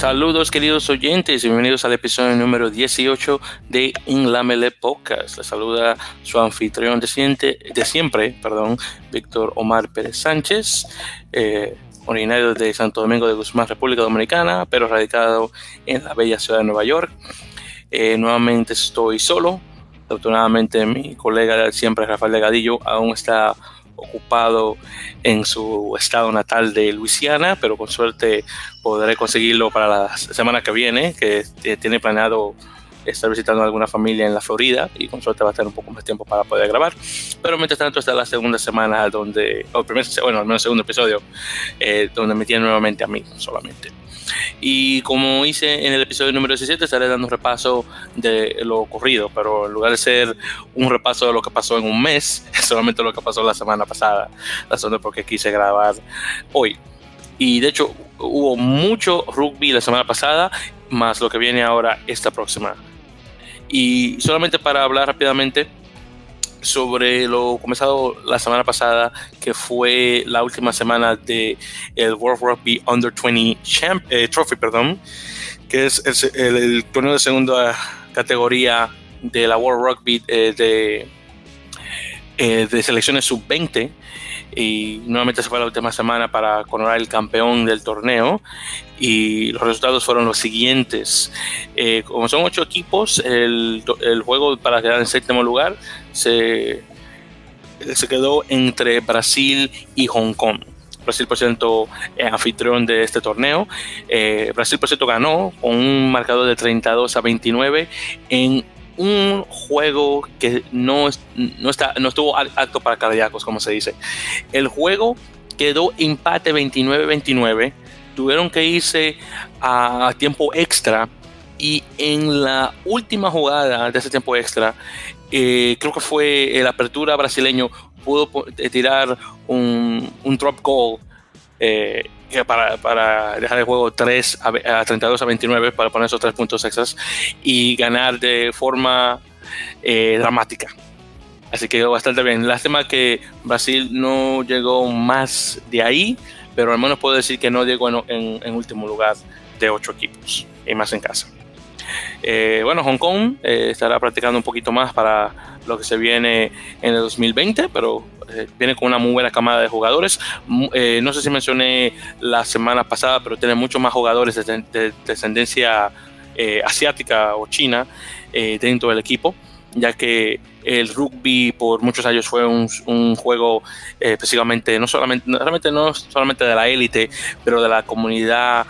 Saludos queridos oyentes y bienvenidos al episodio número 18 de Inlamele Podcast. Les saluda su anfitrión de, de siempre, perdón, Víctor Omar Pérez Sánchez, eh, originario de Santo Domingo de Guzmán, República Dominicana, pero radicado en la bella ciudad de Nueva York. Eh, nuevamente estoy solo. Afortunadamente mi colega siempre, Rafael Legadillo, aún está ocupado en su estado natal de Luisiana, pero con suerte podré conseguirlo para la semana que viene, que tiene planeado estar visitando a alguna familia en la Florida y con suerte va a tener un poco más tiempo para poder grabar. Pero mientras tanto está la segunda semana donde, o primer, bueno, al menos segundo episodio, eh, donde me tiene nuevamente a mí solamente. Y como hice en el episodio número 17, estaré dando un repaso de lo ocurrido, pero en lugar de ser un repaso de lo que pasó en un mes, es solamente lo que pasó la semana pasada, razón de por qué quise grabar hoy. Y de hecho hubo mucho rugby la semana pasada, más lo que viene ahora esta próxima. Y solamente para hablar rápidamente, sobre lo comenzado la semana pasada, que fue la última semana de el World Rugby Under 20 eh, Trophy, perdón, que es el, torneo de segunda categoría de la World Rugby eh, de, eh, de selecciones sub-20 y nuevamente se fue la última semana para coronar el campeón del torneo y los resultados fueron los siguientes. Eh, como son ocho equipos, el, el, juego para quedar en séptimo lugar se, se quedó entre Brasil y Hong Kong. Brasil, por cierto, anfitrión de este torneo. Eh, Brasil, por cierto, ganó con un marcador de 32 a 29 en un juego que no, no, está, no estuvo apto para cardíacos, como se dice. El juego quedó empate 29-29. Tuvieron que irse a tiempo extra. Y en la última jugada de ese tiempo extra, eh, creo que fue el apertura brasileño, pudo tirar un, un drop goal eh, para, para, dejar el juego 3 a, 32 a 29 para poner esos tres puntos extras y ganar de forma eh, dramática. Así que bastante bien. Lástima que Brasil no llegó más de ahí, pero al menos puedo decir que no llegó en, último lugar de ocho equipos y más en casa. Eh, bueno, Hong Kong estará practicando un poquito más para lo que se viene en el 2020, pero eh, viene con una muy buena camada de jugadores. Eh, no sé si mencioné la semana pasada, pero tiene muchos más jugadores de, descendencia eh, asiática o china dentro del equipo, ya que el rugby por muchos años fue un, juego específicamente, no solamente, realmente no solamente de la élite, pero de la comunidad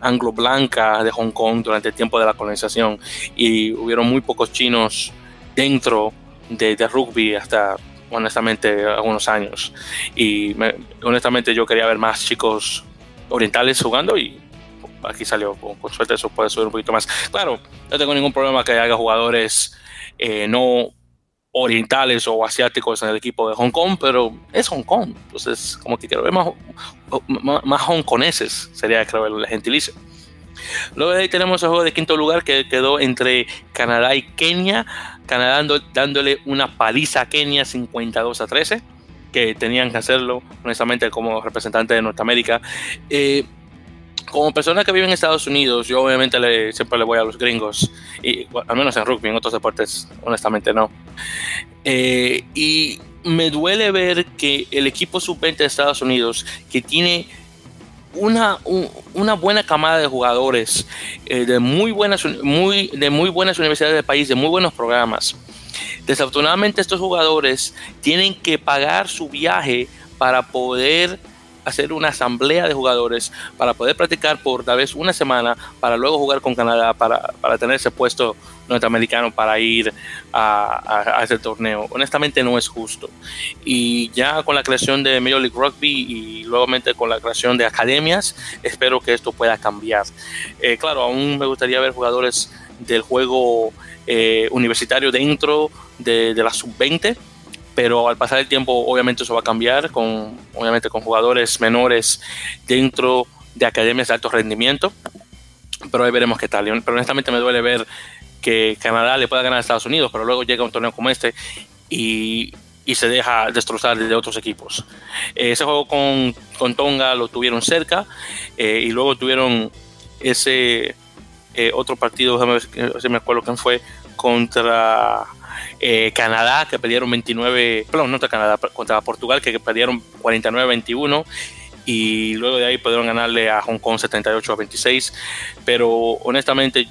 anglo-blanca de Hong Kong durante el tiempo de la colonización. Y hubieron muy pocos chinos dentro de, de rugby hasta honestamente, algunos años. Y honestamente yo quería ver más chicos orientales jugando y aquí salió. Con, suerte eso puede subir un poquito más. Claro, no tengo ningún problema que haya jugadores eh, no orientales o asiáticos en el equipo de Hong Kong, pero es Hong Kong. Entonces, como que quiero ver más, más, más hongkoneses, sería creo el gentilicio. Luego de ahí tenemos el juego de quinto lugar que quedó entre Canadá y Kenia. Canadá dándole una paliza a Kenia 52 a 13, que tenían que hacerlo, honestamente, como representante de Norteamérica. Eh, como persona que vive en Estados Unidos, yo obviamente le, siempre le voy a los gringos, y, al menos en rugby, en otros deportes, honestamente no. Eh, y me duele ver que el equipo sub-20 de Estados Unidos, que tiene una, una buena camada de jugadores eh, de, muy buenas, muy, de muy buenas universidades del país, de muy buenos programas. Desafortunadamente estos jugadores tienen que pagar su viaje para poder hacer una asamblea de jugadores para poder practicar por tal vez una semana para luego jugar con Canadá para, para tener ese puesto norteamericano para ir a, a, ese torneo. Honestamente no es justo. Y ya con la creación de Major League Rugby y luego con la creación de academias, espero que esto pueda cambiar. Eh, claro, aún me gustaría ver jugadores del juego eh, universitario dentro de, de la sub-20 pero al pasar el tiempo obviamente eso va a cambiar con obviamente con jugadores menores dentro de academias de alto rendimiento pero ahí veremos qué tal pero honestamente me duele ver que Canadá le pueda ganar a Estados Unidos pero luego llega un torneo como este y, y se deja destrozar de otros equipos. ese juego con, con, Tonga lo tuvieron cerca y luego tuvieron ese otro partido, si me acuerdo quién fue, contra eh, Canadá, que perdieron 29, perdón, no contra Canadá, contra Portugal, que perdieron 49-21 y luego de ahí pudieron ganarle a Hong Kong 78 a 26, pero honestamente,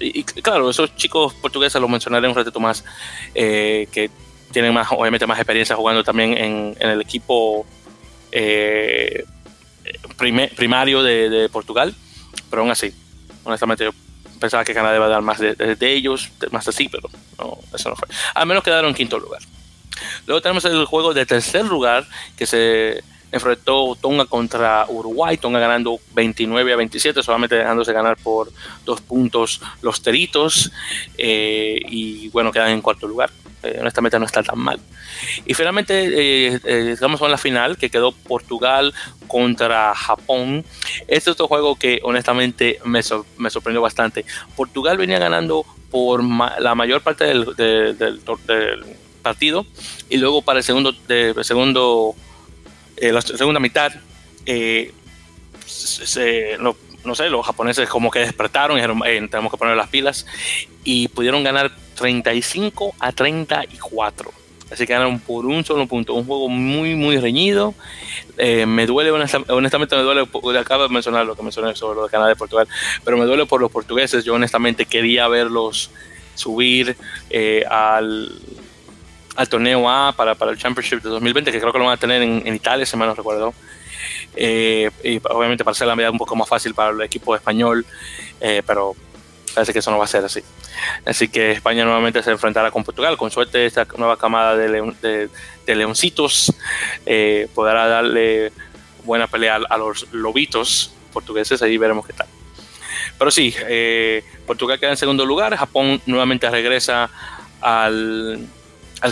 y, claro, esos chicos portugueses los mencionaré un ratito más, eh, que tienen más, obviamente más experiencia jugando también en, el equipo eh, primario de, de, Portugal, pero aún así, honestamente yo pensaba que Canadá iba a dar más de, ellos, más así, pero no, eso no fue. Al menos quedaron en quinto lugar. Luego tenemos el juego de tercer lugar que se enfrentó Tonga contra Uruguay, Tonga ganando 29 a 27, solamente dejándose ganar por dos puntos los teritos, eh, y bueno, quedan en cuarto lugar. Eh, honestamente no está tan mal. Y finalmente eh, estamos en la final que quedó Portugal contra Japón. Este es otro juego que honestamente me, sorprendió bastante. Portugal venía ganando por la mayor parte del, del, partido y luego para el segundo, de, segundo eh, la segunda mitad se, no sé, los japoneses como que despertaron y dijeron, tenemos que poner las pilas y pudieron ganar 35 a 34. Así que ganaron por un solo punto. Un juego muy, muy reñido. Eh, me duele, honestamente, me duele. Acabo de mencionar lo que mencioné sobre lo de Canadá y Portugal, pero me duele por los portugueses. Yo, honestamente, quería verlos subir eh, al, al torneo A para, para el Championship de 2020, que creo que lo van a tener en, Italia, si mal no recuerdo. Eh, y obviamente para hacer la medida un poco más fácil para el equipo español, pero parece que eso no va a ser así. Así que España nuevamente se enfrentará con Portugal. Con suerte, esta nueva camada de, leoncitos eh, podrá darle buena pelea a, los lobitos portugueses. Ahí veremos qué tal. Pero sí, eh, Portugal queda en segundo lugar. Japón nuevamente regresa al,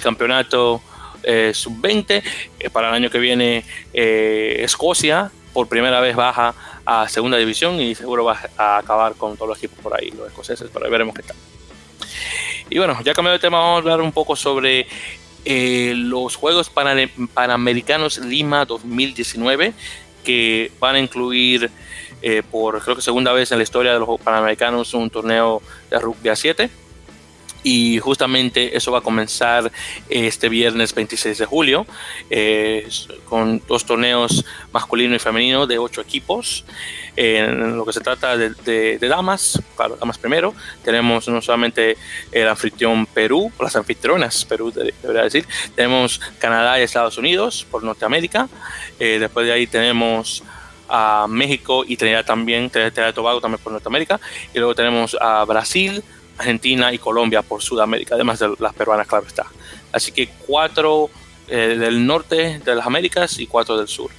campeonato eh, sub-20. para el año que viene, Escocia por primera vez baja a segunda división y seguro va a acabar con todos los equipos por ahí, los escoceses, pero veremos qué tal. Y bueno, ya cambiado de tema, vamos a hablar un poco sobre eh, los Juegos Panamericanos Lima 2019, que van a incluir eh, por creo que segunda vez en la historia de los Panamericanos un torneo de rugby a 7 y justamente eso va a comenzar este viernes 26 de julio eh, con dos torneos masculino y femenino de ocho equipos. En lo que se trata de, damas, claro, damas primero, tenemos no solamente el anfitrión Perú, las anfitrionas Perú, debería decir, tenemos Canadá y Estados Unidos por Norteamérica, eh, después de ahí tenemos a México y Trinidad también, Trinidad y Tobago también por Norteamérica, y luego tenemos a Brasil, Argentina y Colombia por Sudamérica, además de las peruanas, claro está. Así que cuatro eh, del norte de las Américas y cuatro del sur.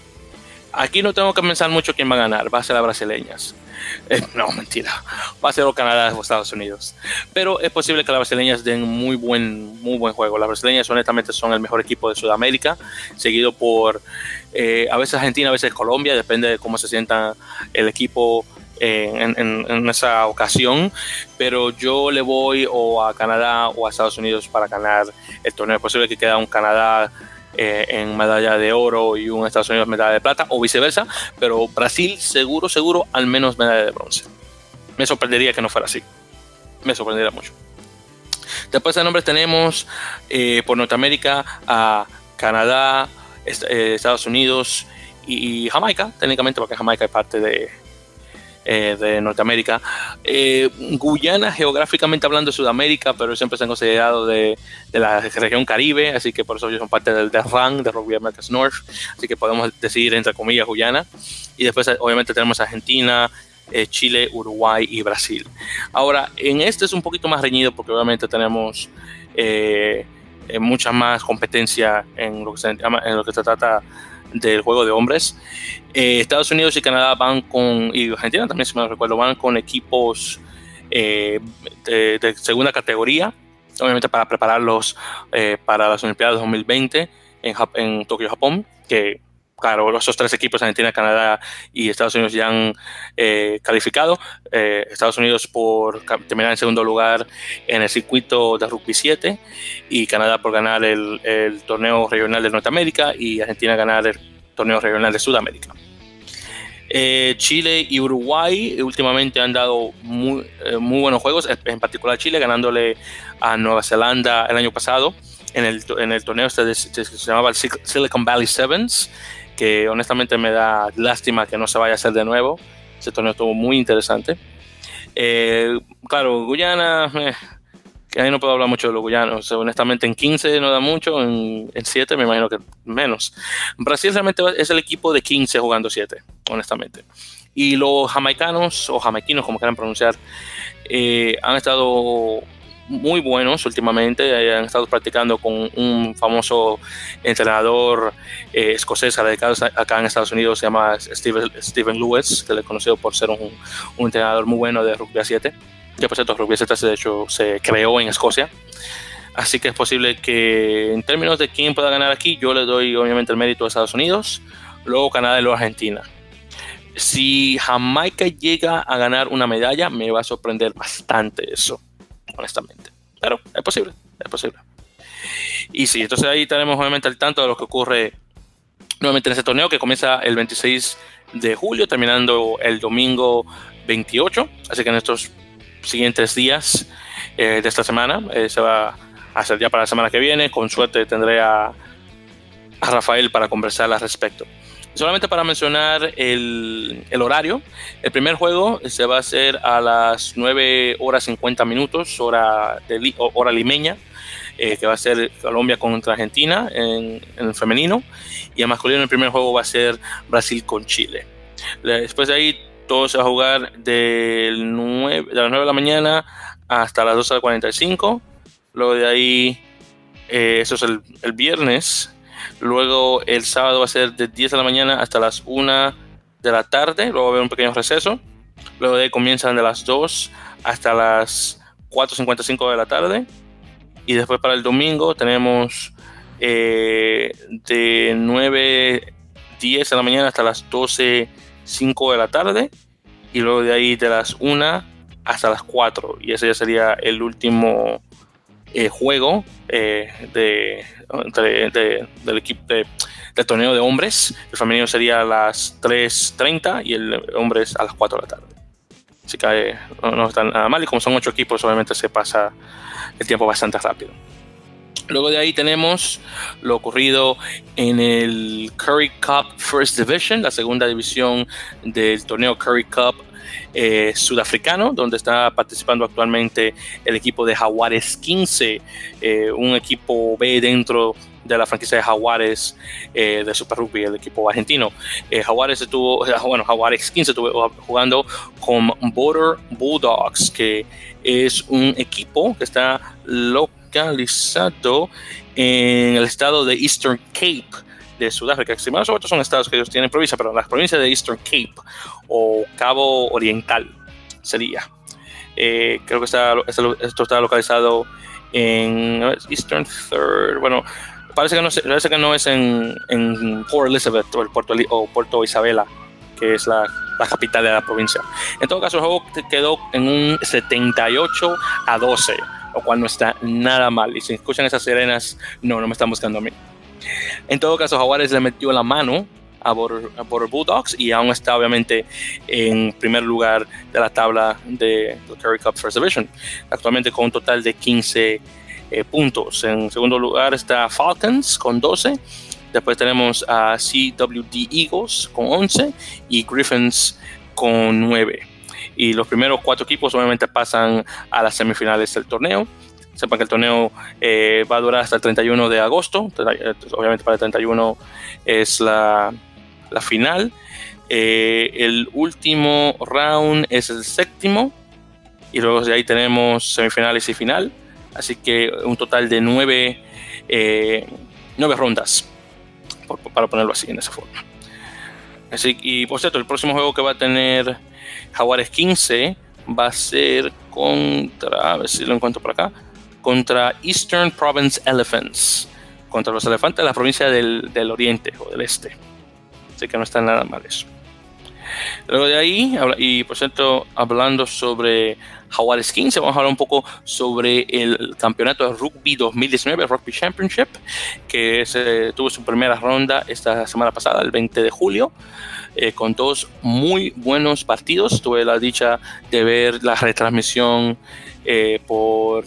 Aquí no tengo que pensar mucho quién va a ganar, va a ser las brasileñas. Eh, no, mentira, va a ser o Canadá o Estados Unidos. Pero es posible que las brasileñas den muy buen, muy buen juego. Las brasileñas honestamente son el mejor equipo de Sudamérica, seguido por eh, a veces Argentina, a veces Colombia, depende de cómo se sienta el equipo en, esa ocasión, pero yo le voy o a Canadá o a Estados Unidos para ganar el torneo. Es posible que quede un Canadá eh, en medalla de oro y un Estados Unidos medalla de plata o viceversa, pero Brasil seguro, seguro, al menos medalla de bronce. Me sorprendería que no fuera así. Me sorprendería mucho. Después de nombres tenemos eh, por Norteamérica a Canadá, eh, Estados Unidos y Jamaica, técnicamente porque Jamaica es parte de, eh, de Norteamérica. Eh, Guyana, geográficamente hablando, de Sudamérica, pero siempre se han considerado de, la región Caribe, así que por eso ellos son parte del, del RAN, de Rugby Americas North, así que podemos decir, entre comillas, Guyana. Y después, obviamente, tenemos Argentina, eh, Chile, Uruguay y Brasil. Ahora, en este es un poquito más reñido porque obviamente tenemos mucha más competencia en lo que se, en lo que se trata del juego de hombres. Eh, Estados Unidos y Canadá van con, y Argentina también, si me recuerdo, van con equipos eh, de, segunda categoría, obviamente para prepararlos eh, para las Olimpiadas 2020 en, en Tokio, Japón, que claro, esos tres equipos, Argentina, Canadá y Estados Unidos, ya han eh, calificado. Eh, Estados Unidos por terminar en segundo lugar en el circuito de rugby 7 y Canadá por ganar el, torneo regional de Norteamérica y Argentina ganar el torneo regional de Sudamérica. Eh, Chile y Uruguay últimamente han dado muy, muy, buenos juegos, en particular Chile ganándole a Nueva Zelanda el año pasado en el, torneo este se llamaba el Silicon Valley Sevens que honestamente me da lástima que no se vaya a hacer de nuevo. Ese torneo estuvo muy interesante. Eh, claro, Guyana, eh, que ahí no puedo hablar mucho de los guyanos. honestamente, en 15 no da mucho, en, 7 me imagino que menos. Brasil realmente es el equipo de 15 jugando 7, honestamente. Y los jamaicanos, o jamaiquinos, como quieran pronunciar, eh, han estado muy buenos últimamente. Han estado practicando con un famoso entrenador eh, escocés acá en Estados Unidos, se llama Steven, Steven Lewis, que le he conocido por ser un, un, entrenador muy bueno de rugby a 7. Que por cierto, rugby a 7 de hecho se creó en Escocia. Así que es posible que en términos de quién pueda ganar aquí, yo le doy obviamente el mérito a Estados Unidos, luego Canadá y luego Argentina. Si Jamaica llega a ganar una medalla, me va a sorprender bastante eso honestamente. Pero es posible, es posible. Y sí, entonces ahí tenemos obviamente al tanto de lo que ocurre nuevamente en ese torneo que comienza el 26 de julio, terminando el domingo 28. Así que en estos siguientes días eh, de esta semana eh, se va a hacer ya para la semana que viene. Con suerte tendré a, a Rafael para conversar al respecto. Solamente para mencionar el, horario, el primer juego se va a hacer a las 9 horas 50 minutos, hora, de, hora limeña, eh, que va a ser Colombia contra Argentina en, el femenino, y el masculino el primer juego va a ser Brasil con Chile. Después de ahí todo se va a jugar del 9, de las 9 de la mañana hasta las 12.45. Luego de ahí, eh, eso es el, el viernes, Luego el sábado va a ser de 10 de la mañana hasta las 1 de la tarde. Luego va a haber un pequeño receso. Luego de ahí comienzan de las 2 hasta las 4.55 de la tarde. Y después para el domingo tenemos eh, de 9, 10 de la mañana hasta las 12, 5 de la tarde. Y luego de ahí de las 1 hasta las 4. Y ese ya sería el último eh, juego eh, de, del equipo del torneo de hombres. El femenino sería a las 3.30 y el hombre a las 4 de la tarde. Así que eh, no, está nada mal y como son 8 equipos obviamente se pasa el tiempo bastante rápido. Luego de ahí tenemos lo ocurrido en el Curry Cup First Division, la segunda división del torneo Curry Cup eh, sudafricano, donde está participando actualmente el equipo de Jaguares 15, eh, un equipo B dentro de la franquicia de Jaguares eh, de Super Rugby, el equipo argentino. Jaguares estuvo, bueno, Jaguares 15 estuvo jugando con Border Bulldogs, que es un equipo que está localizado en el estado de Eastern Cape de Sudáfrica. Si más son estados que ellos tienen provincia, pero las provincias de Eastern Cape o Cabo Oriental sería. Eh, creo que está, esto está localizado en Eastern Third. Bueno, parece que no, parece que no es en, en, Port Elizabeth o, el Puerto, o Puerto Isabela, que es la, la, capital de la provincia. En todo caso, el juego quedó en un 78 a 12, lo cual no está nada mal. Y si escuchan esas sirenas, no, no me están buscando a mí. En todo caso, Jaguares le metió la mano a Border, Bulldogs y aún está obviamente en primer lugar de la tabla de la Curry Cup First Division, actualmente con un total de 15 eh, puntos. En segundo lugar está Falcons con 12. Después tenemos a CWD Eagles con 11 y Griffins con 9. Y los primeros cuatro equipos obviamente pasan a las semifinales del torneo. Sepan que el torneo eh, va a durar hasta el 31 de agosto. Eh, obviamente para el 31 es la, la final. Eh, el último round es el séptimo. Y luego de ahí tenemos semifinales y final. Así que un total de nueve, nueve rondas. para ponerlo así, en esa forma. Así, y por cierto, el próximo juego que va a tener Jaguares 15 va a ser contra, a ver si lo encuentro por acá, contra Eastern Province Elephants, contra los elefantes de la provincia del, del oriente o del este. Así que no está nada mal eso. Luego de ahí, y por cierto, hablando sobre Jaguares 15, vamos a hablar un poco sobre el campeonato de rugby 2019, Rugby Championship, que tuvo su primera ronda esta semana pasada, el 20 de julio. Eh, con dos muy buenos partidos. Tuve la dicha de ver la retransmisión eh, por,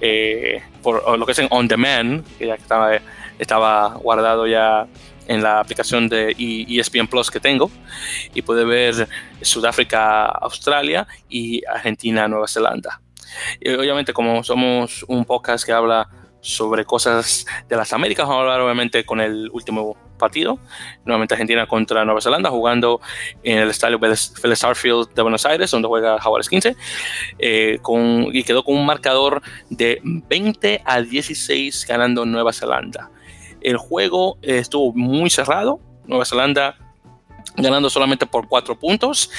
eh, por lo que es en On Demand, que ya estaba, estaba guardado ya en la aplicación de ESPN Plus que tengo y pude ver Sudáfrica, Australia y Argentina, Nueva Zelanda. Y obviamente como somos un podcast que habla sobre cosas de las Américas, vamos a hablar obviamente con el último partido, nuevamente Argentina contra Nueva Zelanda, jugando en el estadio Phillips Starfield de Buenos Aires, donde juega Jaguares 15, eh, con, y quedó con un marcador de 20 a 16 ganando Nueva Zelanda. El juego eh, estuvo muy cerrado, Nueva Zelanda ganando solamente por 4 puntos.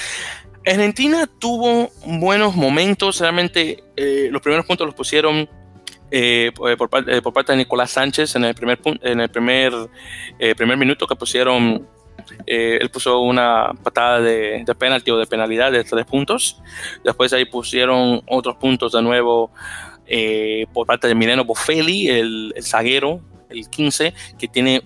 Argentina tuvo buenos momentos, realmente eh, los primeros puntos los pusieron eh, eh, por, parte de Nicolás Sánchez en el primer, en el primer, eh, primer minuto que pusieron, él puso una patada de, de penalti o de penalidad de tres puntos. Después ahí pusieron otros puntos de nuevo por parte de Mileno Boffelli, el, el zaguero, el 15, que tiene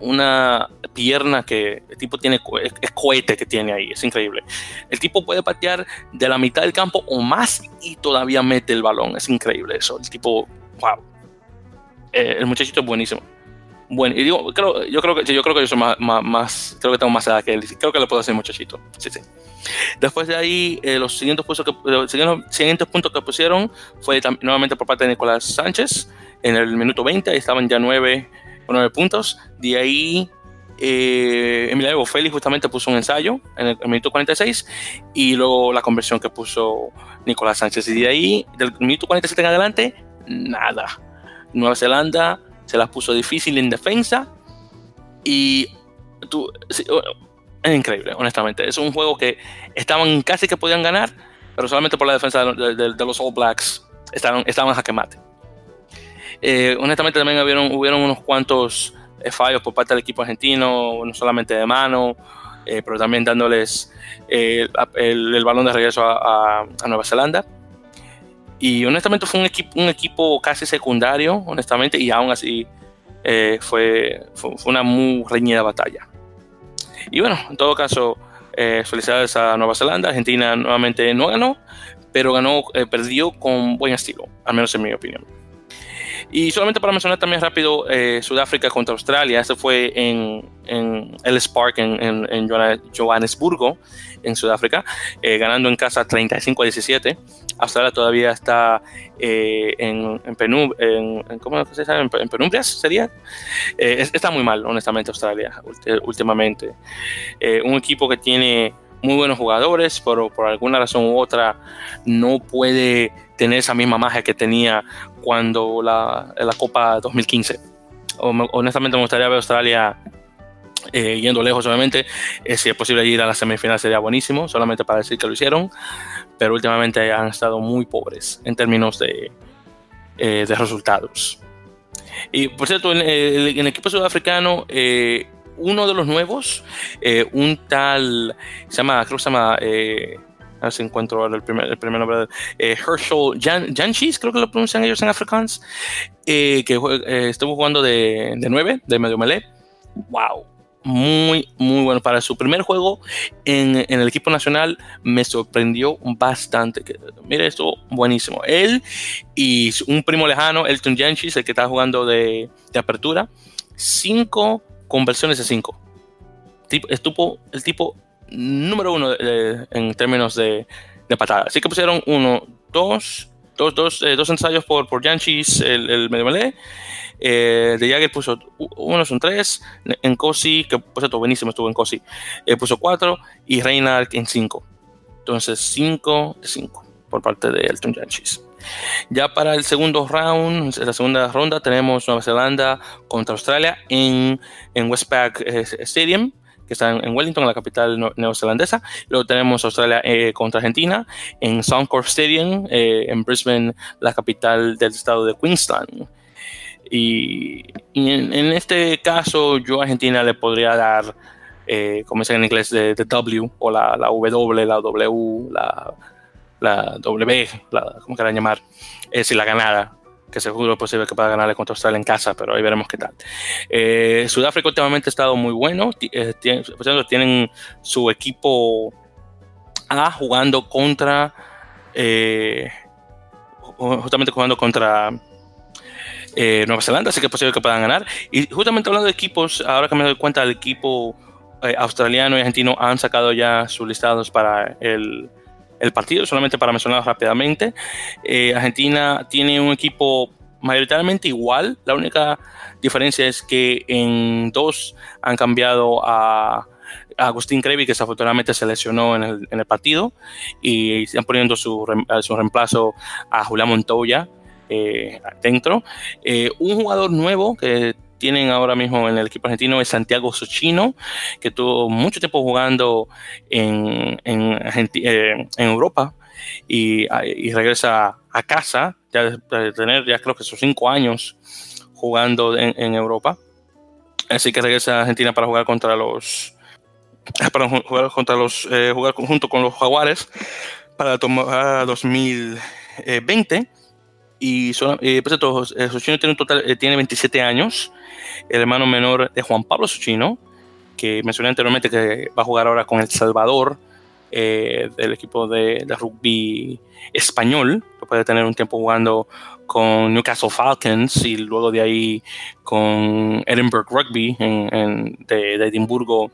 una pierna que el tipo tiene, es, cohete que tiene ahí, es increíble. El tipo puede patear de la mitad del campo o más y todavía mete el balón, es increíble eso. El tipo, wow. Eh, el muchachito es buenísimo. Bueno, y digo, creo, yo creo que yo creo que yo soy más, más, creo que tengo más edad que él. Creo que le puedo hacer muchachito. Sí, sí. Después de ahí, eh, los siguientes puntos que los siguientes puntos que pusieron fue nuevamente por parte de Nicolás Sánchez en el minuto 20. Ahí estaban ya nueve 9 puntos. De ahí, eh, Emiliano Félix justamente puso un ensayo en el, minuto 46 y luego la conversión que puso Nicolás Sánchez. Y de ahí, del minuto 47 en adelante, nada. Nueva Zelanda se las puso difícil en defensa y tú, es increíble, honestamente. Es un juego que estaban casi que podían ganar, pero solamente por la defensa de, los All Blacks estaban, estaban a. Eh, honestamente también hubieron, unos cuantos eh, fallos por parte del equipo argentino, no solamente de mano, eh, pero también dándoles el, balón de regreso a, Nueva Zelanda. Y honestamente fue un equipo, un equipo casi secundario, honestamente, y aún así fue, fue, una muy reñida batalla. Y bueno, en todo caso, felicidades a Nueva Zelanda. Argentina nuevamente no ganó, pero ganó, perdió con buen estilo, al menos en mi opinión. Y solamente para mencionar también rápido, eh, Sudáfrica contra Australia, este fue en, en Ellis Park, en, en, Johannesburgo, en Sudáfrica, eh, ganando en casa 35 a 17. Australia todavía está eh, en, en, en, ¿cómo se llama? en, penumbrias, sería. está muy mal, honestamente, Australia, últimamente. un equipo que tiene muy buenos jugadores, pero por alguna razón u otra no puede tener esa misma magia que tenía cuando la, la Copa 2015. honestamente me gustaría ver Australia eh, yendo lejos, obviamente. Eh, si es posible ir a la semifinal sería buenísimo, solamente para decir que lo hicieron. Pero últimamente han estado muy pobres en términos de, eh, de resultados. Y por cierto, en, el equipo sudafricano, uno de los nuevos, eh, un tal, se llama, creo que se llama, eh, a ver encuentro el primer, el primer nombre, eh, Herschel Jan, creo que lo pronuncian ellos en Afrikaans, eh, que estuvo jugando de, de 9, de medio melee. ¡Wow! muy, muy bueno. Para su primer juego en, en, el equipo nacional me sorprendió bastante. Mira, esto buenísimo. Él y un primo lejano, Elton Yanchis, el que está jugando de, de apertura. 5 conversión S5. Estuvo el tipo número uno eh, en términos de, de patada. Así que pusieron uno, dos, dos, dos, eh, dos ensayos por, por Yanchis, el, el medio melee. Eh, de Jagger puso uno, son tres. En Cosi, que por cierto, buenísimo estuvo en Cosi, puso cuatro. Y Reynard en cinco. Entonces, cinco de cinco por parte de Elton Yanchis. Ya para el segundo round, la segunda ronda, tenemos Nueva Zelanda contra Australia en, en Westpac Stadium que está en, Wellington, la capital neozelandesa. Luego tenemos Australia eh, contra Argentina en Suncorp Stadium, eh, en Brisbane, la capital del estado de Queensland. Y, en, este caso, yo a Argentina le podría dar eh, como dicen en inglés, de, W, o la, la, W, la W, la, la W, la, ¿cómo quieran llamar? Es la ganada, que seguro es posible que pueda ganarle contra Australia en casa, pero ahí veremos qué tal. Eh, Sudáfrica últimamente ha estado muy bueno, eh, tienen, su equipo A jugando contra, eh, justamente jugando contra Nueva Zelanda, así que es posible que puedan ganar. Y justamente hablando de equipos, ahora que me doy cuenta, el equipo australiano y argentino han sacado ya sus listados para el el partido, solamente para mencionar rápidamente. Eh, Argentina tiene un equipo mayoritariamente igual, la única diferencia es que en dos han cambiado a, Agustín Crevi, que desafortunadamente se lesionó en el, partido, y están poniendo su, su reemplazo a Julián Montoya eh, dentro. Eh, un jugador nuevo que tienen ahora mismo en el equipo argentino es Santiago Sochino, que tuvo mucho tiempo jugando en, eh, Europa y, regresa a casa, ya de tener ya creo que sus cinco años jugando en, Europa. Así que regresa a Argentina para jugar contra los para jugar contra los eh, jugar junto con los Jaguares para tomar 2020 y son, eh, pues, tiene, un total, eh, tiene 27 años, el hermano menor de Juan Pablo Sochino, que mencioné anteriormente que va a jugar ahora con El Salvador, eh, del equipo de, de, rugby español, que puede tener un tiempo jugando con Newcastle Falcons y luego de ahí con Edinburgh Rugby en, de, Edimburgo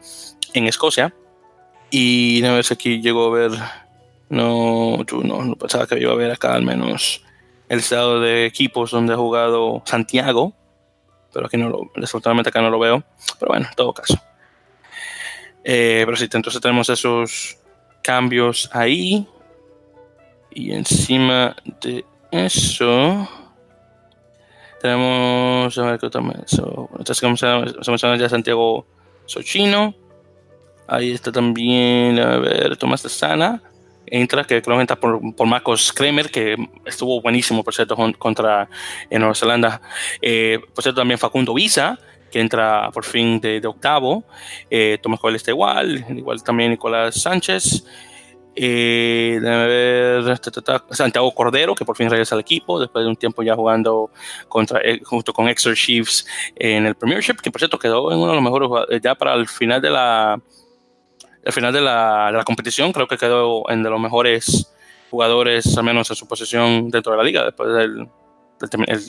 en Escocia. Y una vez aquí llegó a ver, no, no, no pensaba que iba a ver acá al menos el estado de equipos donde ha jugado Santiago, pero aquí no lo, desafortunadamente acá no lo veo, pero bueno, en todo caso. Eh, pero sí, entonces tenemos esos cambios ahí. Y encima de eso, tenemos, a ver qué también, so, se ya Santiago Sochino. Ahí está también, a ver, Tomás de Sana entra, que creo que entra por, por Marcos Kremer, que estuvo buenísimo, por cierto, contra en Nueva Zelanda. Eh, por cierto, también Facundo Visa, que entra por fin de, octavo. Eh, Tomás Joel está igual, igual también Nicolás Sánchez. Eh, ver, Santiago Cordero, que por fin regresa al equipo después de un tiempo ya jugando contra, eh, junto con Exeter Chiefs en el Premiership, que por cierto quedó en uno de los mejores ya para el final de la, al final de la, competición creo que quedó en de los mejores jugadores, al menos en su posición dentro de la liga, después del,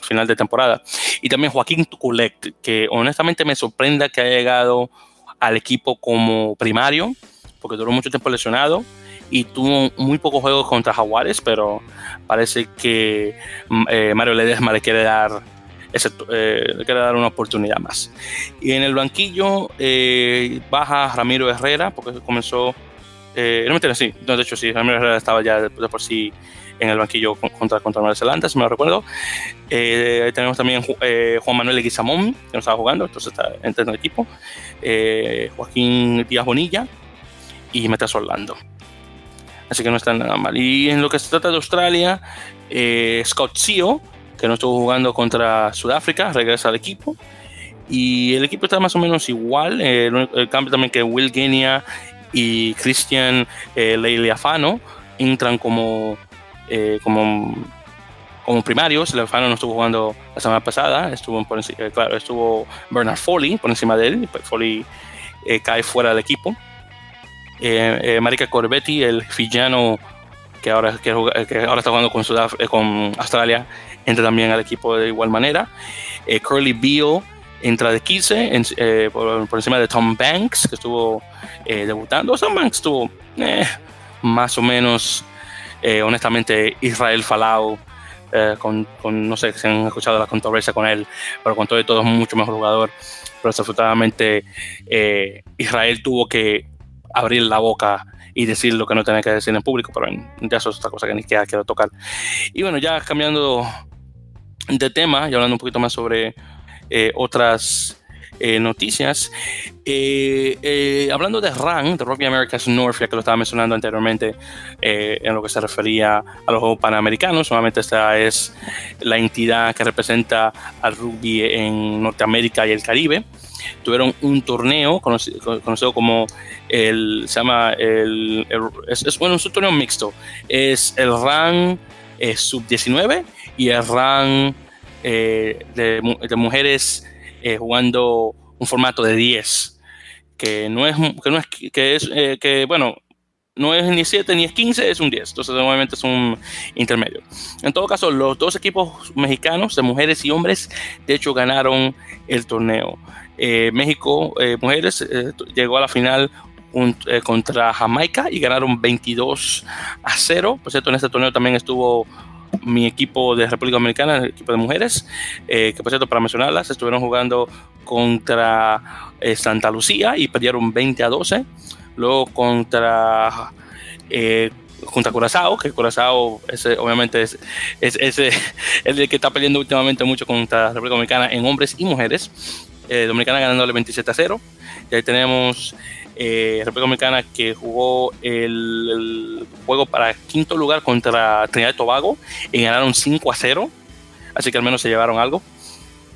final de temporada. Y también Joaquín Tuculet, que honestamente me sorprenda que haya llegado al equipo como primario, porque duró mucho tiempo lesionado y tuvo muy pocos juegos contra Jaguares, pero parece que mm, eh, Mario Ledesma le quiere dar eh, le quiere dar una oportunidad más. Y en el banquillo eh, baja Ramiro Herrera, porque comenzó, eh, no me entiendes, sí, de hecho sí, Ramiro Herrera estaba ya de, por sí en el banquillo contra, contra Nueva Zelanda, si me lo recuerdo. tenemos también Juan Manuel Leguizamón, que no estaba jugando, entonces está entrando en el equipo. Joaquín Díaz Bonilla y Metas Orlando. Así que no está nada mal. Y en lo que se trata de Australia, Scott Seo no estuvo jugando contra Sudáfrica, regresa al equipo. Y el equipo está más o menos igual. el, cambio también que Will Guinea y Christian eh, Leiliafano entran como, eh, como, como primarios. Leiliafano no estuvo jugando la semana pasada. Estuvo, por eh, claro, estuvo Bernard Foley por encima de él. Pues Foley eh, cae fuera del equipo. Marika Corbetti, el fillano que ahora, que, ahora está jugando con, con Australia, entra también al equipo de igual manera. Eh, Curly Beal entra de 15 eh, por, encima de Tom Banks, que estuvo eh, debutando. Tom Banks estuvo más o menos, honestamente, Israel Falau. Con, no sé si han escuchado la controversia con él, pero con todo y todo es mucho mejor jugador. Pero desafortunadamente Israel tuvo que abrir la boca y decir lo que no tenía que decir en público, pero ya eso es otra cosa que ni siquiera quiero tocar. Y bueno, ya cambiando de tema y hablando un poquito más sobre eh, otras noticias. hablando de RAN, de Rugby Americas North, ya que lo estaba mencionando anteriormente en lo que se refería a los Juegos Panamericanos, solamente esta es la entidad que representa al rugby en Norteamérica y el Caribe tuvieron un torneo conocido, como el, se llama el, es, bueno, es un torneo mixto, es el RAN eh, sub-19 y el RAN eh, de, mujeres eh, jugando un formato de 10, que no es, que no es, que es, que bueno, no es ni 7 ni es 15, es un 10. Entonces, normalmente es un intermedio. En todo caso, los dos equipos mexicanos de mujeres y hombres, de hecho, ganaron el torneo. Eh, México eh, Mujeres eh, llegó a la final contra Jamaica y ganaron 22 a 0. Por cierto, en este torneo también estuvo mi equipo de República Dominicana, el equipo de mujeres, que por cierto, para mencionarlas, estuvieron jugando contra Santa Lucía y perdieron 20 a 12. Luego contra junto a Curazao, que Curazao obviamente es, es, el que está peleando últimamente mucho contra República Dominicana en hombres y mujeres. Eh, Dominicana ganándole 27 a 0. Y ahí tenemos eh, República Dominicana que jugó el, juego para quinto lugar contra Trinidad y Tobago y ganaron 5 a 0. Así que al menos se llevaron algo.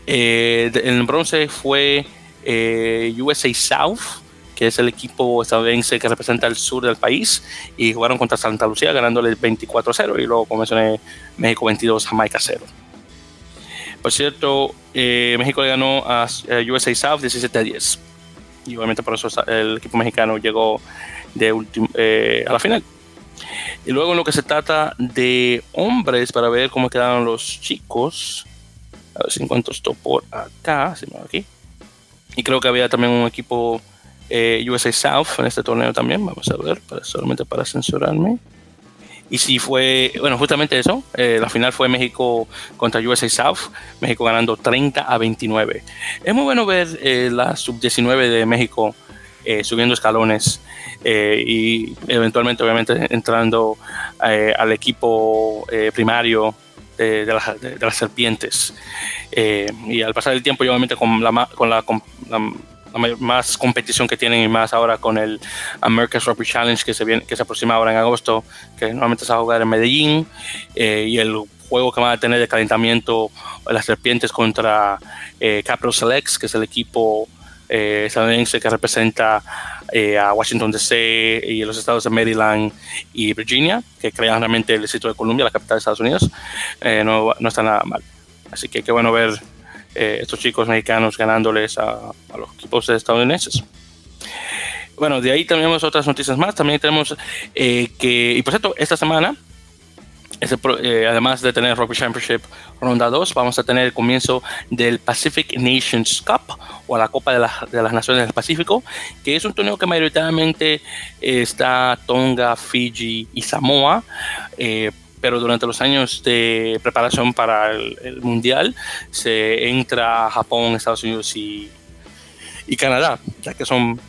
Eh, el bronce fue eh, USA South, que es el equipo estadounidense que representa el sur del país, y jugaron contra Santa Lucía ganándole 24 a 0. Y luego, como mencioné, México 22, Jamaica 0. Por cierto, eh, México le ganó a USA South 17 a 10. Y obviamente por eso el equipo mexicano llegó de eh, a la final. Y luego en lo que se trata de hombres, para ver cómo quedaron los chicos. A ver si encuentro esto por acá. aquí. Y creo que había también un equipo eh, USA South en este torneo también. Vamos a ver, solamente para censurarme. Y si fue, bueno, justamente eso, eh, la final fue México contra USA South, México ganando 30 a 29. Es muy bueno ver eh, la sub-19 de México eh, subiendo escalones y eventualmente, obviamente, entrando al equipo primario de, las serpientes. y al pasar el tiempo, y obviamente con la más competición que tienen y más ahora con el America's Rugby Challenge que se, viene, que se aproxima ahora en agosto, que normalmente se va a jugar en Medellín, eh, y el juego que van a tener de calentamiento las serpientes contra eh, Capital Selects, que es el equipo eh, estadounidense que representa a Washington DC y los estados de Maryland y Virginia, que crean realmente el distrito de Columbia, la capital de Estados Unidos, no, no está nada mal. Así que qué bueno ver eh, estos chicos mexicanos ganándoles a, los equipos estadounidenses. Bueno, de ahí tenemos otras noticias más. También tenemos eh, que, y por cierto, esta semana, eh, además de tener Rugby Championship Ronda 2, vamos a tener el comienzo del Pacific Nations Cup o la Copa de, de las Naciones del Pacífico, que es un torneo que mayoritariamente está Tonga, Fiji y Samoa pero durante los años de preparación para el, Mundial se entra a Japón, Estados Unidos y, Canadá, ya que son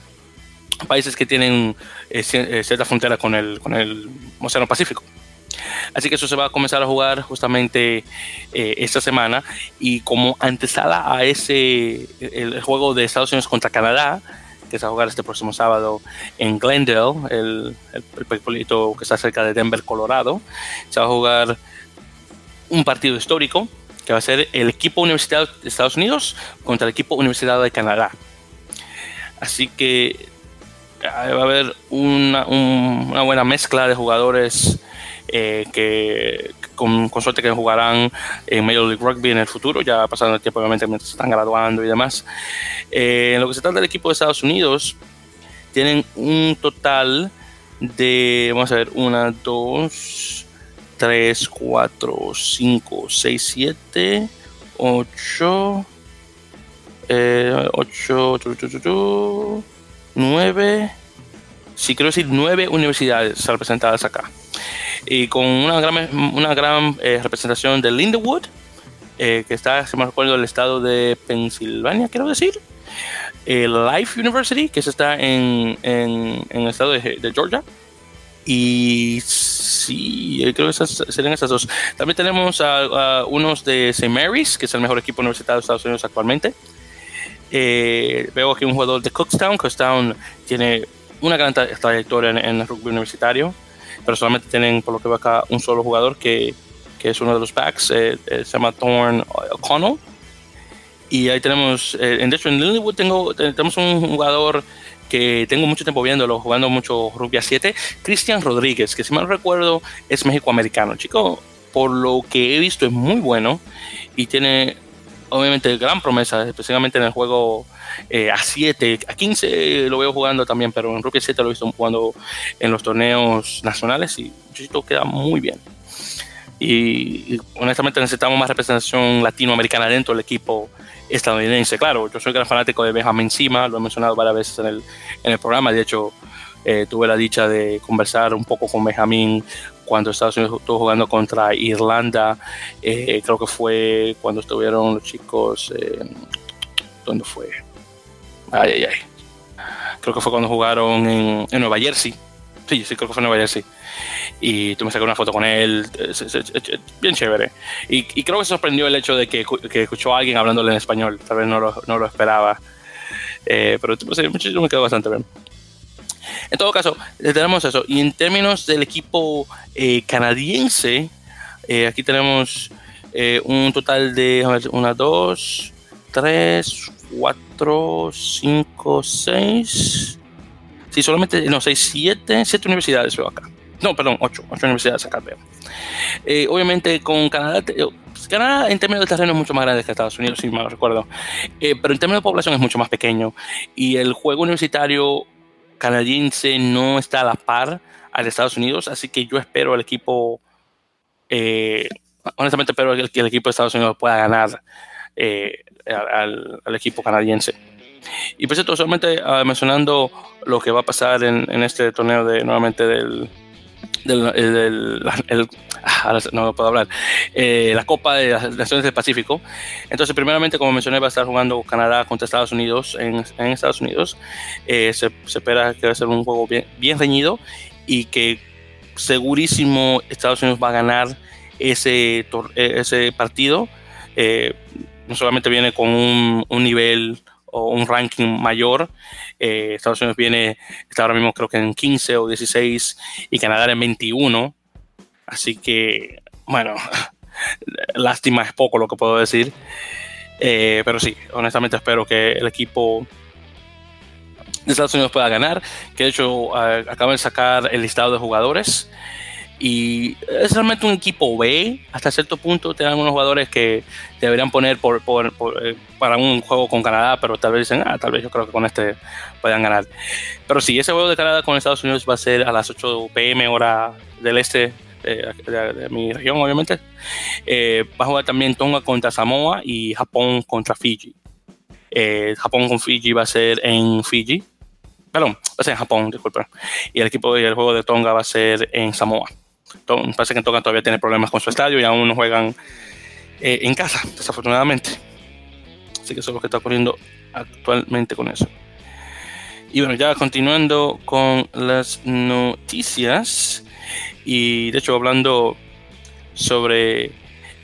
países que tienen eh, eh, cierta frontera con el, con el Océano Pacífico. Así que eso se va a comenzar a jugar justamente eh, esta semana y como antesala a ese el juego de Estados Unidos contra Canadá, que se va a jugar este próximo sábado en Glendale, el, el, pueblito que está cerca de Denver, Colorado. Se va a jugar un partido histórico que va a ser el equipo Universidad de Estados Unidos contra el equipo Universidad de Canadá. Así que va a haber una, una buena mezcla de jugadores eh, que con, suerte que jugarán en Major League Rugby en el futuro, ya pasando el tiempo obviamente mientras están graduando y demás. Eh, en lo que se trata del equipo de Estados Unidos, tienen un total de, vamos a ver, una, dos, tres, cuatro, cinco, seis, siete, ocho, eh, ocho, nueve, sí quiero decir nueve universidades representadas acá y con una gran, una gran eh, representación de Lindenwood, eh, que está, si me recuerdo, el estado de Pensilvania, quiero decir. Life University, que está en, en, el estado de, Georgia. Y sí, creo que serían esas dos. También tenemos a, unos de St. Mary's, que es el mejor equipo universitario de Estados Unidos actualmente. Eh, veo aquí un jugador de Cookstown. Cookstown tiene una gran trayectoria en, el rugby universitario, pero solamente tienen, por lo que veo acá, un solo jugador que, que es uno de los backs, eh, eh, se llama Thorne O'Connell. Y ahí tenemos, de hecho en Lilywood tengo, tenemos un jugador que tengo mucho tiempo viéndolo, jugando mucho rugby a 7, Cristian Rodríguez, que si mal recuerdo es mexicoamericano. Chico, por lo que he visto es muy bueno y tiene obviamente gran promesa, especialmente en el juego eh, a 7, a 15 lo veo jugando también, pero en a 7 lo he visto jugando en los torneos nacionales y Chico queda muy bien. Y, honestamente necesitamos más representación latinoamericana dentro del equipo estadounidense. Claro, yo soy gran fanático de Benjamin Sima, lo he mencionado varias veces en el, en el programa. De hecho, eh, tuve la dicha de conversar un poco con Benjamin cuando Estados Unidos estuvo jugando contra Irlanda. Eh, creo que fue cuando estuvieron los chicos. Eh, ¿Dónde fue? Ay, ay, ay. Creo que fue cuando jugaron en, en Nueva Jersey. Sí, sí, creo que fue en Nueva Jersey y tú me sacas una foto con él, bien chévere. Y, creo que sorprendió el hecho de que, escuchó a alguien hablándole en español, tal vez no lo, no lo esperaba, eh, pero pues, me quedó bastante bien. En todo caso, tenemos eso. Y en términos del equipo eh, canadiense, eh, aquí tenemos un total de, a ver, una, dos, tres, cuatro, cinco, seis. Sí, solamente, no, seis, siete, siete universidades veo acá. No, perdón, ocho, ocho universidades acá veo. Eh, obviamente con Canadá, eh, Canadá en términos de terreno es mucho más grande que Estados Unidos, si mal recuerdo, eh, pero en términos de población es mucho más pequeño y el juego universitario canadiense no está a la par al Estados Unidos, así que yo espero el equipo, honestamente espero que el, equipo de Estados Unidos pueda ganar al, equipo canadiense. Y pues esto solamente ah, mencionando lo que va a pasar en, en este torneo de nuevamente del del, el, ah, no puedo hablar, eh, la Copa de las Naciones del Pacífico. Entonces, primeramente, como mencioné, va a estar jugando Canadá contra Estados Unidos en, Estados Unidos. Eh, se, espera que va a ser un juego bien, reñido y que segurísimo Estados Unidos va a ganar ese, ese partido. Eh, no solamente viene con un nivel o un ranking mayor. Eh, Estados Unidos viene, está ahora mismo creo que en 15 o 16 y Canadá en 21. Así que, bueno, lástima es poco lo que puedo decir. Eh, pero sí, honestamente espero que el equipo de Estados Unidos pueda ganar. Que de hecho acaban de sacar el listado de jugadores. Y es realmente un equipo B, hasta cierto punto te dan unos jugadores que deberían poner eh, para un juego con Canadá, pero tal vez dicen, ah, tal vez yo creo que con este puedan ganar. Pero sí, ese juego de Canadá con Estados Unidos va a ser a las 8 pm hora del este de, mi región, obviamente. Eh, va a jugar también Tonga contra Samoa y Japón contra Fiji. Eh, Japón con Fiji va a ser en Fiji. Perdón, va a ser en Japón, disculpen. Y el equipo del juego de Tonga va a ser en Samoa parece que Tonga todavía tiene problemas con su estadio y aún no juegan eh, en casa, desafortunadamente. Así que eso es lo que está ocurriendo actualmente con eso. Y bueno, ya continuando con las noticias, y de hecho hablando sobre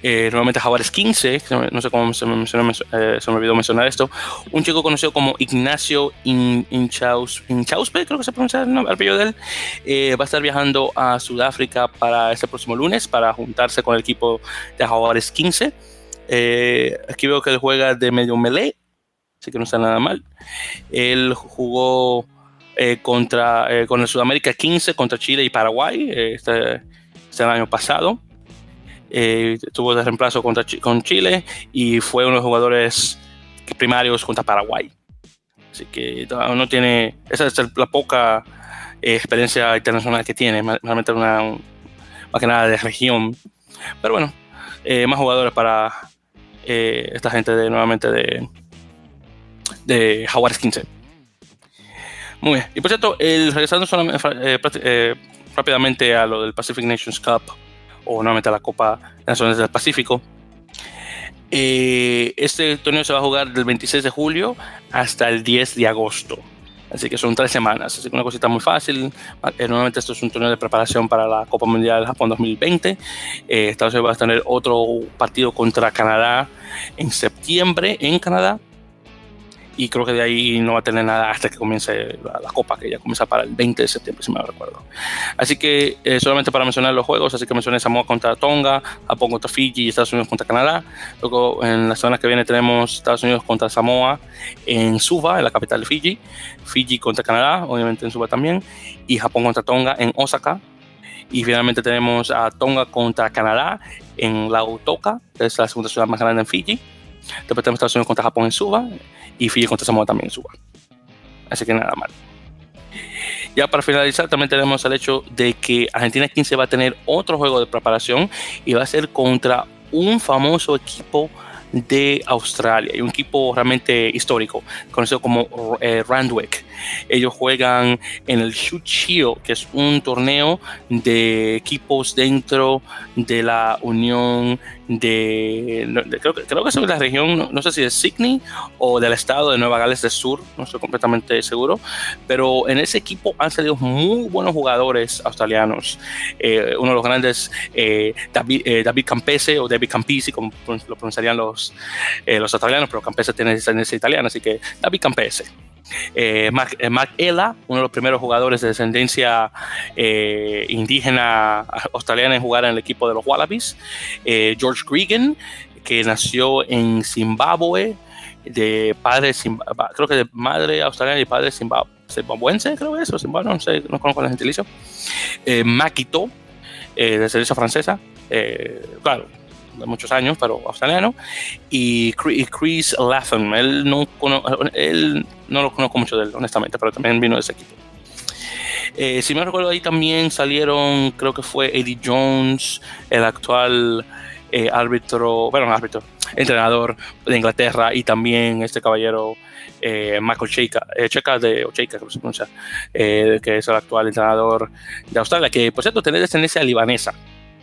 eh, nuevamente Jaguares 15, no sé cómo se me, mencionó, eh, se me olvidó mencionar esto, un chico conocido como Ignacio Inchauspe, creo que se pronuncia el, nombre, apellido de él, eh, va a estar viajando a Sudáfrica para este próximo lunes para juntarse con el equipo de Jaguares 15. aquí veo que él juega de medio melee, así que no está nada mal. Él jugó contra, con el Sudamérica 15 contra Chile y Paraguay este, este año pasado eh, tuvo de reemplazo contra, con Chile y fue uno de los jugadores primarios contra Paraguay. Así que no tiene, esa es la poca eh, experiencia internacional que tiene, más que nada de región. Pero bueno, eh, más jugadores para eh, esta gente de nuevamente de, de Jaguares 15. Muy bien. Y por cierto, el, regresando rápidamente a lo del Pacific Nations Cup, o nuevamente a la Copa Naciones del Pacífico. Eh, este torneo se va a jugar del 26 de julio hasta el 10 de agosto. Así que son tres semanas. Así que una cosita muy fácil. Eh, nuevamente esto es un torneo de preparación para la Copa Mundial de Japón 2020. Eh, Estados Unidos va a tener otro partido contra Canadá en septiembre en Canadá. Y creo que de ahí no va a tener nada hasta que comience la, copa, que ya comienza para el 20 de septiembre, si me recuerdo. Así que eh, solamente para mencionar los juegos, así que mencioné Samoa contra Tonga, Japón contra Fiji Estados Unidos contra Canadá. Luego en la semana que viene tenemos Estados Unidos contra Samoa en Suva, en la capital de Fiji, Fiji contra Canadá, obviamente en Suva también, y Japón contra Tonga en Osaka. Y finalmente tenemos a Tonga contra Canadá en Lautoka, que es la segunda ciudad más grande en Fiji. Después tenemos Estados Unidos contra Japón en Suba y Fiji contra Samoa también en Suba. Así que nada mal. Ya para finalizar, también tenemos el hecho de que Argentina 15 va a tener otro juego de preparación y va a ser contra un famoso equipo de Australia y un equipo realmente histórico conocido como eh, Randwick. Ellos juegan en el Shuchio, que es un torneo de equipos dentro de la Unión de, creo, creo, que es de la región, no, sé si de Sydney o del estado de Nueva Gales del Sur, no estoy completamente seguro, pero en ese equipo han salido muy buenos jugadores australianos. Eh, uno de los grandes, eh, David, eh, David, Campese o David Campisi, como lo pronunciarían los, los australianos, pero Campese tiene descendencia italiana, así que David Campese. Mac, Ella, uno de los primeros jugadores de descendencia indígena australiana en jugar en el equipo de los Wallabies. George Gregan, que nació en Zimbabue, de padre, creo que de madre australiana y padre zimbabuense, creo que es, zimbabue, no sé, no conozco el gentilicio. Eh, eh, de servicio francesa, eh, claro, de muchos años, pero australiano, y Chris Latham, él no, él no lo conozco mucho de él, honestamente, pero también vino de ese equipo. Eh, si me recuerdo, ahí también salieron, creo que fue Eddie Jones, el actual eh, árbitro, bueno, árbitro, entrenador de Inglaterra y también este caballero eh, Michael Cheika, eh, Cheika de, Cheika, se pronuncia, que es el actual entrenador de Australia, que por cierto tiene descendencia libanesa.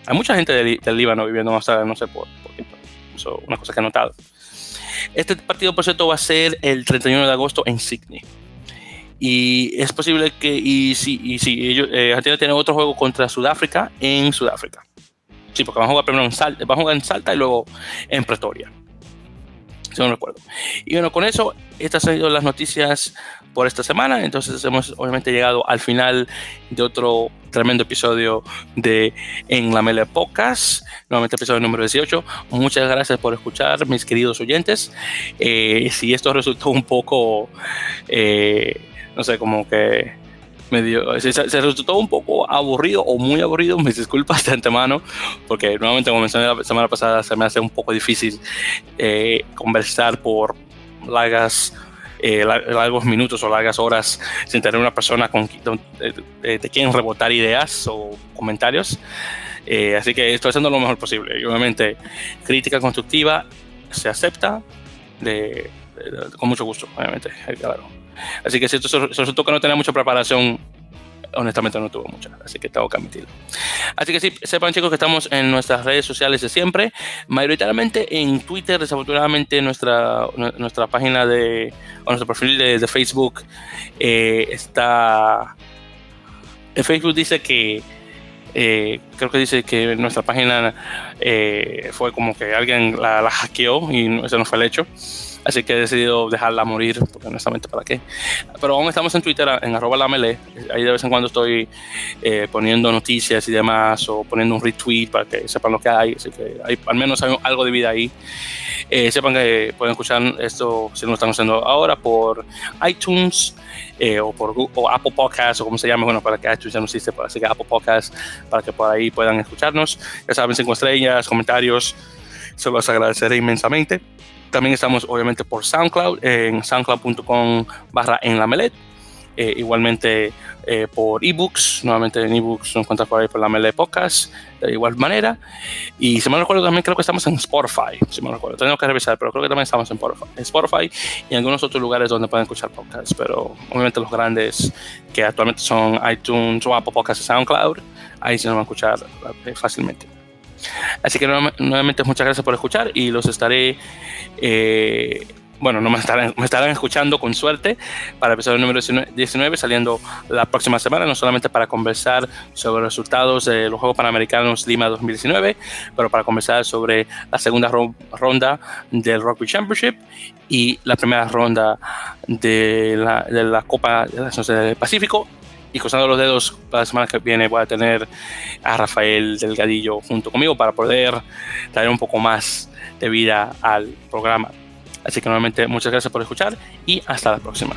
Hay mucha gente del, Líbano viviendo en Australia, no sé por, qué, eso es una cosa que he notado. Este partido, por cierto, va a ser el 31 de agosto en Sydney. Y es posible que, y si, y si ellos, Argentina tiene otro juego contra Sudáfrica en Sudáfrica. Sí, porque van a jugar primero en Salta, van a jugar en Salta y luego en Pretoria. Si no recuerdo. Y bueno, con eso, estas han sido las noticias por esta semana. Entonces hemos obviamente llegado al final de otro tremendo episodio de En la Mele Podcast, nuevamente episodio número 18. Muchas gracias por escuchar, mis queridos oyentes. Eh, si esto resultó un poco, eh, no sé, como que medio, se, se, resultó un poco aburrido o muy aburrido, mis disculpas de antemano, porque nuevamente como mencioné la semana pasada, se me hace un poco difícil eh, conversar por largas, eh, largos minutos o largas horas sin tener una persona con, de, de quien rebotar ideas o comentarios. Eh, así que estoy haciendo lo mejor posible. Y obviamente, crítica constructiva se acepta de, con mucho gusto, obviamente, claro. Así que si esto resultó que no tenía mucha preparación, honestamente no tuvo mucha, así que tengo que admitirlo. Así que sí, sepan chicos que estamos en nuestras redes sociales de siempre, mayoritariamente en Twitter, desafortunadamente nuestra, nuestra página de, o nuestro perfil de, Facebook eh, está... En Facebook dice que eh, creo que dice que nuestra página eh, fue como que alguien la, la hackeó y eso no fue el hecho. Así que he decidido dejarla morir, porque honestamente, ¿para qué? Pero aún estamos en Twitter, en arroba lamele. Ahí de vez en cuando estoy eh, poniendo noticias y demás, o poniendo un retweet para que sepan lo que hay. Así que hay, al menos hay algo de vida ahí. Eh, sepan que pueden escuchar esto, si no lo están haciendo ahora, por iTunes. Eh, o por o Apple Podcasts o como se llame, bueno, para que iTunes ya no existe, así que Apple Podcasts, para que por ahí puedan escucharnos. Ya saben, cinco estrellas, comentarios, se los agradeceré inmensamente. También estamos obviamente por SoundCloud, en soundcloud.com barra en la melet. Eh, igualmente eh, por ebooks, nuevamente en ebooks nos encuentras por ahí por la Melet Podcast, de igual manera. Y si me recuerdo también creo que estamos en Spotify, si me recuerdo, tenemos que revisar, pero creo que también estamos en Spotify, y en algunos otros lugares donde pueden escuchar podcasts, pero obviamente los grandes que actualmente son iTunes Apple Podcasts y SoundCloud, ahí sí nos van a escuchar eh, fácilmente. Así que nuevamente muchas gracias por escuchar y los estaré eh, bueno, no me estarán, escuchando con suerte para el episodio número 19 saliendo la próxima semana, no solamente para conversar sobre resultados de los Juegos Panamericanos Lima 2019, pero para conversar sobre la segunda ronda del Rugby Championship y la primera ronda de la, de la Copa del Pacífico y cruzando los dedos para la semana que viene voy a tener a Rafael Delgadillo junto conmigo para poder traer un poco más de vida al programa. Así que nuevamente muchas gracias por escuchar y hasta la próxima.